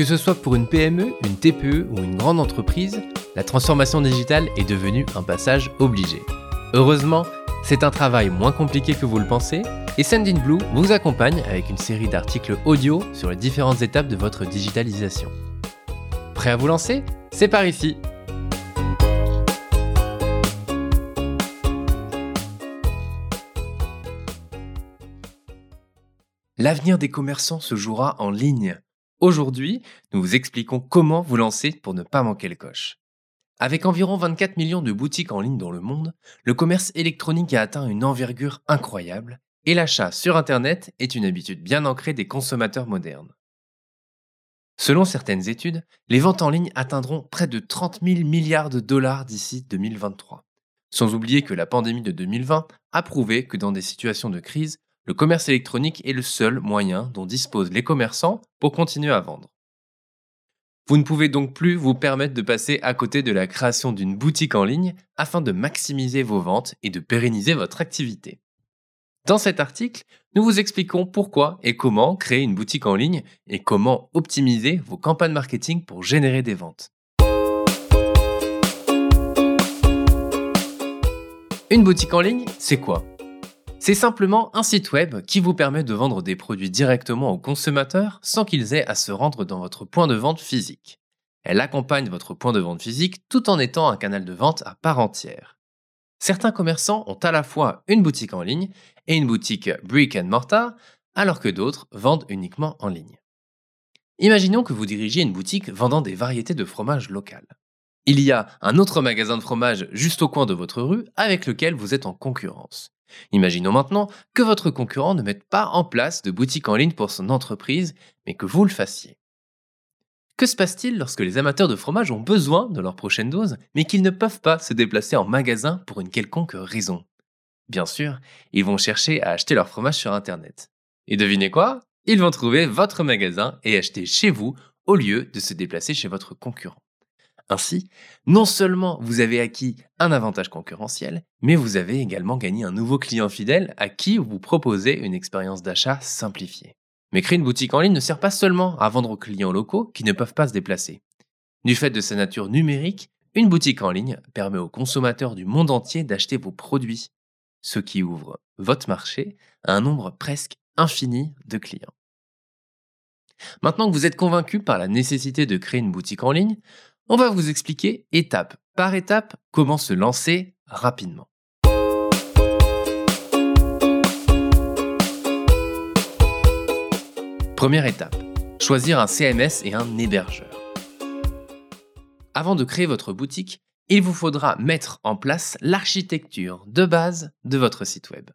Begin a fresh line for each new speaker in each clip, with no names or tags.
Que ce soit pour une PME, une TPE ou une grande entreprise, la transformation digitale est devenue un passage obligé. Heureusement, c'est un travail moins compliqué que vous le pensez et Sendinblue vous accompagne avec une série d'articles audio sur les différentes étapes de votre digitalisation. Prêt à vous lancer? C'est par ici L'avenir des commerçants se jouera en ligne. Aujourd'hui, nous vous expliquons comment vous lancer pour ne pas manquer le coche. Avec environ 24 millions de boutiques en ligne dans le monde, le commerce électronique a atteint une envergure incroyable et l'achat sur Internet est une habitude bien ancrée des consommateurs modernes. Selon certaines études, les ventes en ligne atteindront près de 30 000 milliards de dollars d'ici 2023. Sans oublier que la pandémie de 2020 a prouvé que dans des situations de crise, le commerce électronique est le seul moyen dont disposent les commerçants pour continuer à vendre. Vous ne pouvez donc plus vous permettre de passer à côté de la création d'une boutique en ligne afin de maximiser vos ventes et de pérenniser votre activité. Dans cet article, nous vous expliquons pourquoi et comment créer une boutique en ligne et comment optimiser vos campagnes marketing pour générer des ventes. Une boutique en ligne, c'est quoi? C'est simplement un site web qui vous permet de vendre des produits directement aux consommateurs sans qu'ils aient à se rendre dans votre point de vente physique. Elle accompagne votre point de vente physique tout en étant un canal de vente à part entière. Certains commerçants ont à la fois une boutique en ligne et une boutique brick and mortar, alors que d'autres vendent uniquement en ligne. Imaginons que vous dirigiez une boutique vendant des variétés de fromage local. Il y a un autre magasin de fromage juste au coin de votre rue avec lequel vous êtes en concurrence. Imaginons maintenant que votre concurrent ne mette pas en place de boutique en ligne pour son entreprise, mais que vous le fassiez. Que se passe-t-il lorsque les amateurs de fromage ont besoin de leur prochaine dose, mais qu'ils ne peuvent pas se déplacer en magasin pour une quelconque raison? Bien sûr, ils vont chercher à acheter leur fromage sur Internet. Et devinez quoi? Ils vont trouver votre magasin et acheter chez vous au lieu de se déplacer chez votre concurrent. Ainsi, non seulement vous avez acquis un avantage concurrentiel, mais vous avez également gagné un nouveau client fidèle à qui vous proposez une expérience d'achat simplifiée. Mais créer une boutique en ligne ne sert pas seulement à vendre aux clients locaux qui ne peuvent pas se déplacer. Du fait de sa nature numérique, une boutique en ligne permet aux consommateurs du monde entier d'acheter vos produits, ce qui ouvre votre marché à un nombre presque infini de clients. Maintenant que vous êtes convaincu par la nécessité de créer une boutique en ligne, on va vous expliquer étape par étape comment se lancer rapidement. Première étape, choisir un CMS et un hébergeur. Avant de créer votre boutique, il vous faudra mettre en place l'architecture de base de votre site web.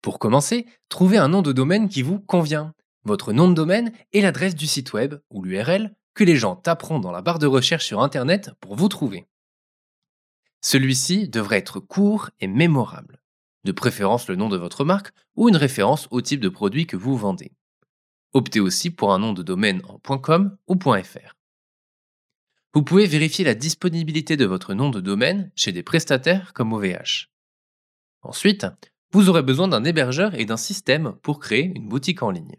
Pour commencer, trouvez un nom de domaine qui vous convient. Votre nom de domaine et l'adresse du site web ou l'URL les gens taperont dans la barre de recherche sur Internet pour vous trouver. Celui-ci devrait être court et mémorable, de préférence le nom de votre marque ou une référence au type de produit que vous vendez. Optez aussi pour un nom de domaine en .com ou .fr. Vous pouvez vérifier la disponibilité de votre nom de domaine chez des prestataires comme OVH. Ensuite, vous aurez besoin d'un hébergeur et d'un système pour créer une boutique en ligne.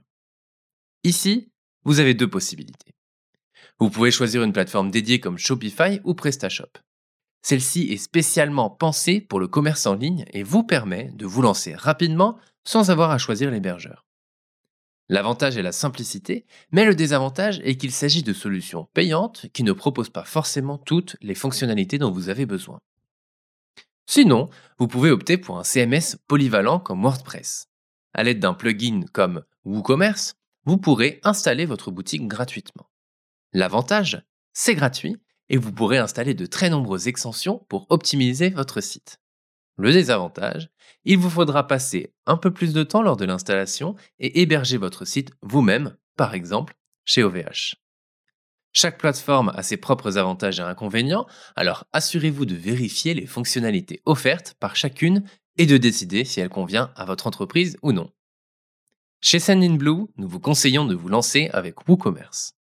Ici, vous avez deux possibilités. Vous pouvez choisir une plateforme dédiée comme Shopify ou PrestaShop. Celle-ci est spécialement pensée pour le commerce en ligne et vous permet de vous lancer rapidement sans avoir à choisir l'hébergeur. L'avantage est la simplicité, mais le désavantage est qu'il s'agit de solutions payantes qui ne proposent pas forcément toutes les fonctionnalités dont vous avez besoin. Sinon, vous pouvez opter pour un CMS polyvalent comme WordPress. À l'aide d'un plugin comme WooCommerce, vous pourrez installer votre boutique gratuitement. L'avantage, c'est gratuit et vous pourrez installer de très nombreuses extensions pour optimiser votre site. Le désavantage, il vous faudra passer un peu plus de temps lors de l'installation et héberger votre site vous-même, par exemple chez OVH. Chaque plateforme a ses propres avantages et inconvénients, alors assurez-vous de vérifier les fonctionnalités offertes par chacune et de décider si elle convient à votre entreprise ou non. Chez Sendinblue, nous vous conseillons de vous lancer avec WooCommerce.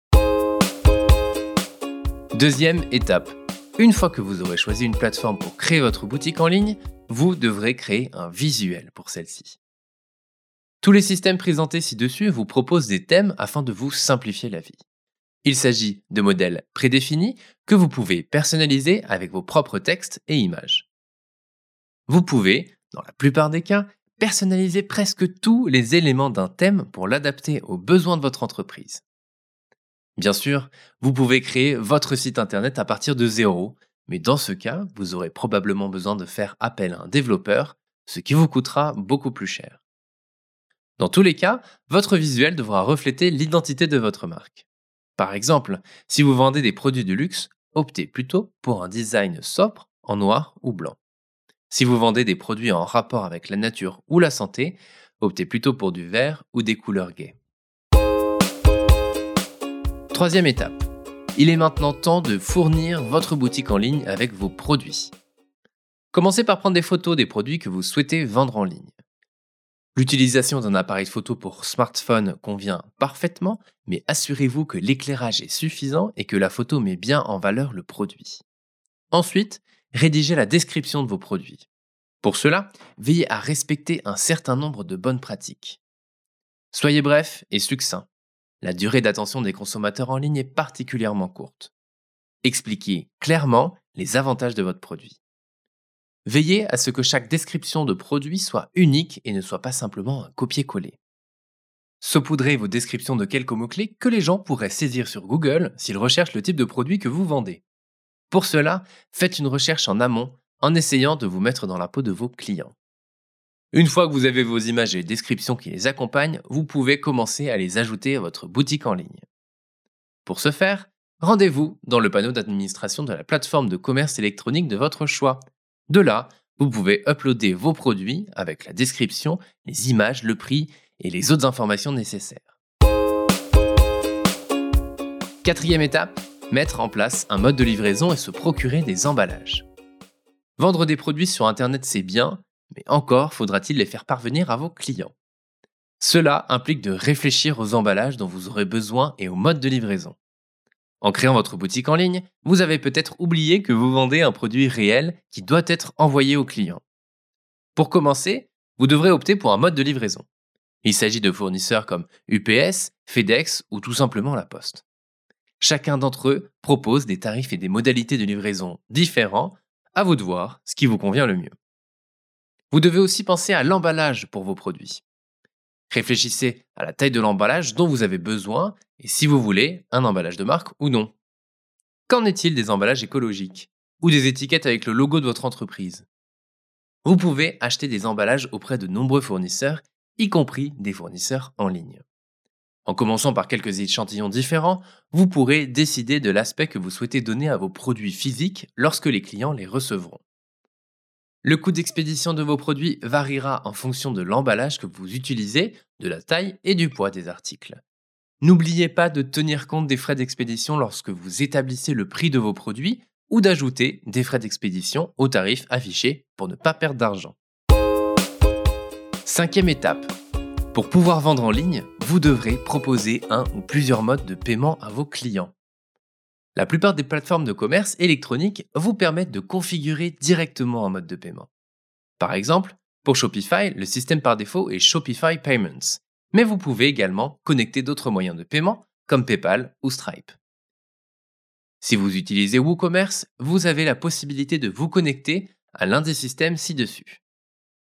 Deuxième étape. Une fois que vous aurez choisi une plateforme pour créer votre boutique en ligne, vous devrez créer un visuel pour celle-ci. Tous les systèmes présentés ci-dessus vous proposent des thèmes afin de vous simplifier la vie. Il s'agit de modèles prédéfinis que vous pouvez personnaliser avec vos propres textes et images. Vous pouvez, dans la plupart des cas, personnaliser presque tous les éléments d'un thème pour l'adapter aux besoins de votre entreprise. Bien sûr, vous pouvez créer votre site internet à partir de zéro, mais dans ce cas, vous aurez probablement besoin de faire appel à un développeur, ce qui vous coûtera beaucoup plus cher. Dans tous les cas, votre visuel devra refléter l'identité de votre marque. Par exemple, si vous vendez des produits de luxe, optez plutôt pour un design sobre en noir ou blanc. Si vous vendez des produits en rapport avec la nature ou la santé, optez plutôt pour du vert ou des couleurs gaies. Troisième étape. Il est maintenant temps de fournir votre boutique en ligne avec vos produits. Commencez par prendre des photos des produits que vous souhaitez vendre en ligne. L'utilisation d'un appareil photo pour smartphone convient parfaitement, mais assurez-vous que l'éclairage est suffisant et que la photo met bien en valeur le produit. Ensuite, rédigez la description de vos produits. Pour cela, veillez à respecter un certain nombre de bonnes pratiques. Soyez bref et succinct. La durée d'attention des consommateurs en ligne est particulièrement courte. Expliquez clairement les avantages de votre produit. Veillez à ce que chaque description de produit soit unique et ne soit pas simplement un copier-coller. Saupoudrez vos descriptions de quelques mots-clés que les gens pourraient saisir sur Google s'ils recherchent le type de produit que vous vendez. Pour cela, faites une recherche en amont en essayant de vous mettre dans la peau de vos clients. Une fois que vous avez vos images et descriptions qui les accompagnent, vous pouvez commencer à les ajouter à votre boutique en ligne. Pour ce faire, rendez-vous dans le panneau d'administration de la plateforme de commerce électronique de votre choix de là, vous pouvez uploader vos produits avec la description, les images, le prix et les autres informations nécessaires. Quatrième étape, mettre en place un mode de livraison et se procurer des emballages. Vendre des produits sur Internet, c'est bien, mais encore faudra-t-il les faire parvenir à vos clients. Cela implique de réfléchir aux emballages dont vous aurez besoin et au mode de livraison. En créant votre boutique en ligne, vous avez peut-être oublié que vous vendez un produit réel qui doit être envoyé au client. Pour commencer, vous devrez opter pour un mode de livraison. Il s'agit de fournisseurs comme UPS, FedEx ou tout simplement La Poste. Chacun d'entre eux propose des tarifs et des modalités de livraison différents, à vous de voir ce qui vous convient le mieux. Vous devez aussi penser à l'emballage pour vos produits. Réfléchissez à la taille de l'emballage dont vous avez besoin et si vous voulez un emballage de marque ou non. Qu'en est-il des emballages écologiques ou des étiquettes avec le logo de votre entreprise? Vous pouvez acheter des emballages auprès de nombreux fournisseurs, y compris des fournisseurs en ligne. En commençant par quelques échantillons différents, vous pourrez décider de l'aspect que vous souhaitez donner à vos produits physiques lorsque les clients les recevront. Le coût d'expédition de vos produits variera en fonction de l'emballage que vous utilisez, de la taille et du poids des articles. N'oubliez pas de tenir compte des frais d'expédition lorsque vous établissez le prix de vos produits ou d'ajouter des frais d'expédition au tarif affiché pour ne pas perdre d'argent. Cinquième étape. Pour pouvoir vendre en ligne, vous devrez proposer un ou plusieurs modes de paiement à vos clients. La plupart des plateformes de commerce électronique vous permettent de configurer directement un mode de paiement. Par exemple, pour Shopify, le système par défaut est Shopify Payments, mais vous pouvez également connecter d'autres moyens de paiement comme PayPal ou Stripe. Si vous utilisez WooCommerce, vous avez la possibilité de vous connecter à l'un des systèmes ci-dessus.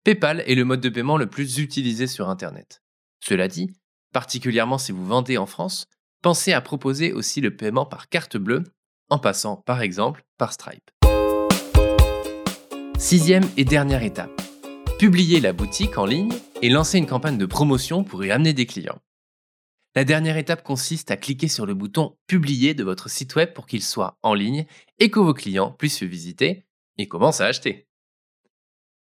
PayPal est le mode de paiement le plus utilisé sur Internet. Cela dit, particulièrement si vous vendez en France, pensez à proposer aussi le paiement par carte bleue, en passant par exemple par Stripe. Sixième et dernière étape. Publier la boutique en ligne et lancer une campagne de promotion pour y amener des clients. La dernière étape consiste à cliquer sur le bouton Publier de votre site web pour qu'il soit en ligne et que vos clients puissent le visiter et commencent à acheter.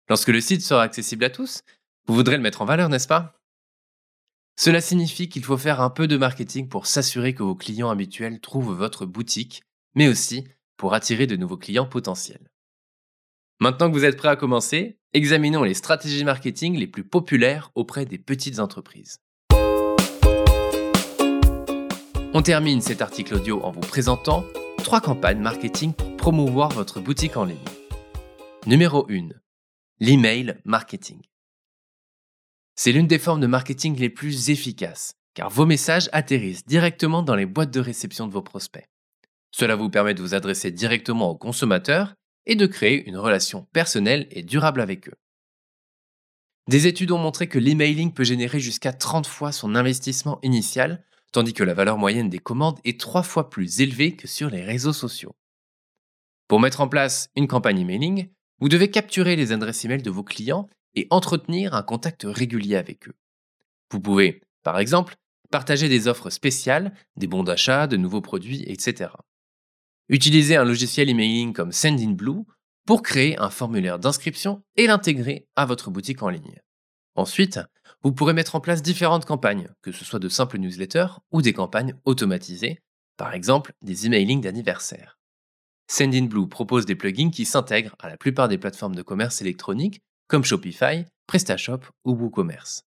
Lorsque le site sera accessible à tous, vous voudrez le mettre en valeur, n'est-ce pas? Cela signifie qu'il faut faire un peu de marketing pour s'assurer que vos clients habituels trouvent votre boutique, mais aussi pour attirer de nouveaux clients potentiels. Maintenant que vous êtes prêt à commencer, examinons les stratégies marketing les plus populaires auprès des petites entreprises. On termine cet article audio en vous présentant trois campagnes marketing pour promouvoir votre boutique en ligne. Numéro 1. L'email marketing. C'est l'une des formes de marketing les plus efficaces, car vos messages atterrissent directement dans les boîtes de réception de vos prospects. Cela vous permet de vous adresser directement aux consommateurs et de créer une relation personnelle et durable avec eux. Des études ont montré que l'emailing peut générer jusqu'à 30 fois son investissement initial, tandis que la valeur moyenne des commandes est 3 fois plus élevée que sur les réseaux sociaux. Pour mettre en place une campagne emailing, vous devez capturer les adresses email de vos clients et entretenir un contact régulier avec eux. Vous pouvez, par exemple, partager des offres spéciales, des bons d'achat, de nouveaux produits, etc. Utilisez un logiciel emailing comme Sendinblue pour créer un formulaire d'inscription et l'intégrer à votre boutique en ligne. Ensuite, vous pourrez mettre en place différentes campagnes, que ce soit de simples newsletters ou des campagnes automatisées, par exemple des emailings d'anniversaire. Sendinblue propose des plugins qui s'intègrent à la plupart des plateformes de commerce électronique comme Shopify, PrestaShop ou WooCommerce.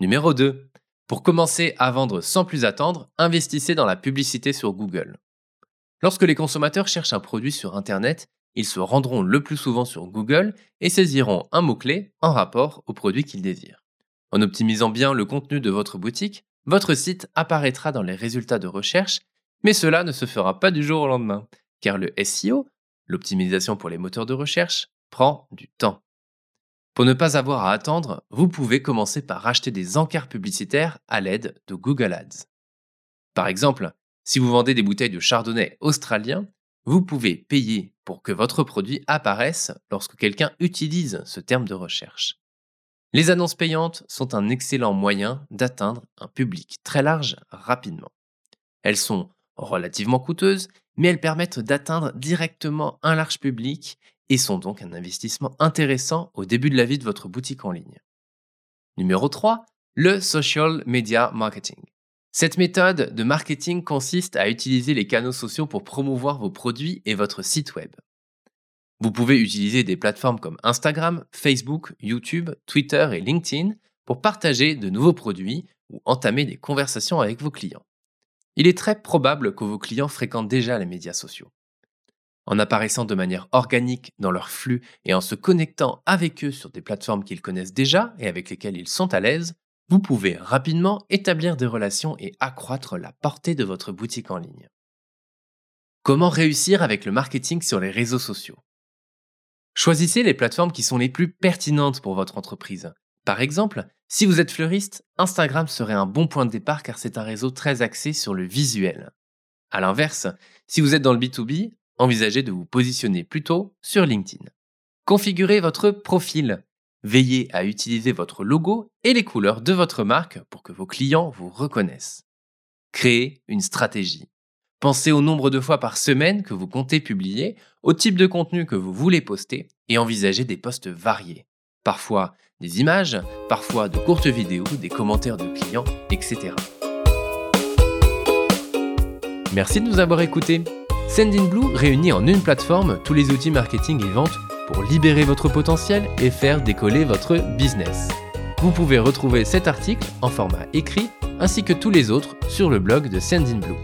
Numéro 2. Pour commencer à vendre sans plus attendre, investissez dans la publicité sur Google. Lorsque les consommateurs cherchent un produit sur Internet, ils se rendront le plus souvent sur Google et saisiront un mot-clé en rapport au produit qu'ils désirent. En optimisant bien le contenu de votre boutique, votre site apparaîtra dans les résultats de recherche, mais cela ne se fera pas du jour au lendemain, car le SEO, l'optimisation pour les moteurs de recherche, prend du temps. Pour ne pas avoir à attendre, vous pouvez commencer par acheter des encarts publicitaires à l'aide de Google Ads. Par exemple, si vous vendez des bouteilles de chardonnay australien, vous pouvez payer pour que votre produit apparaisse lorsque quelqu'un utilise ce terme de recherche. Les annonces payantes sont un excellent moyen d'atteindre un public très large rapidement. Elles sont relativement coûteuses, mais elles permettent d'atteindre directement un large public et sont donc un investissement intéressant au début de la vie de votre boutique en ligne. Numéro 3, le social media marketing. Cette méthode de marketing consiste à utiliser les canaux sociaux pour promouvoir vos produits et votre site web. Vous pouvez utiliser des plateformes comme Instagram, Facebook, YouTube, Twitter et LinkedIn pour partager de nouveaux produits ou entamer des conversations avec vos clients. Il est très probable que vos clients fréquentent déjà les médias sociaux. En apparaissant de manière organique dans leur flux et en se connectant avec eux sur des plateformes qu'ils connaissent déjà et avec lesquelles ils sont à l'aise, vous pouvez rapidement établir des relations et accroître la portée de votre boutique en ligne. Comment réussir avec le marketing sur les réseaux sociaux? Choisissez les plateformes qui sont les plus pertinentes pour votre entreprise. Par exemple, si vous êtes fleuriste, Instagram serait un bon point de départ car c'est un réseau très axé sur le visuel. A l'inverse, si vous êtes dans le B2B, envisagez de vous positionner plutôt sur LinkedIn. Configurez votre profil Veillez à utiliser votre logo et les couleurs de votre marque pour que vos clients vous reconnaissent. Créez une stratégie. Pensez au nombre de fois par semaine que vous comptez publier, au type de contenu que vous voulez poster et envisagez des posts variés. Parfois des images, parfois de courtes vidéos, des commentaires de clients, etc. Merci de nous avoir écoutés. Sendinblue réunit en une plateforme tous les outils marketing et vente pour libérer votre potentiel et faire décoller votre business. Vous pouvez retrouver cet article en format écrit ainsi que tous les autres sur le blog de Sendinblue.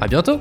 À bientôt!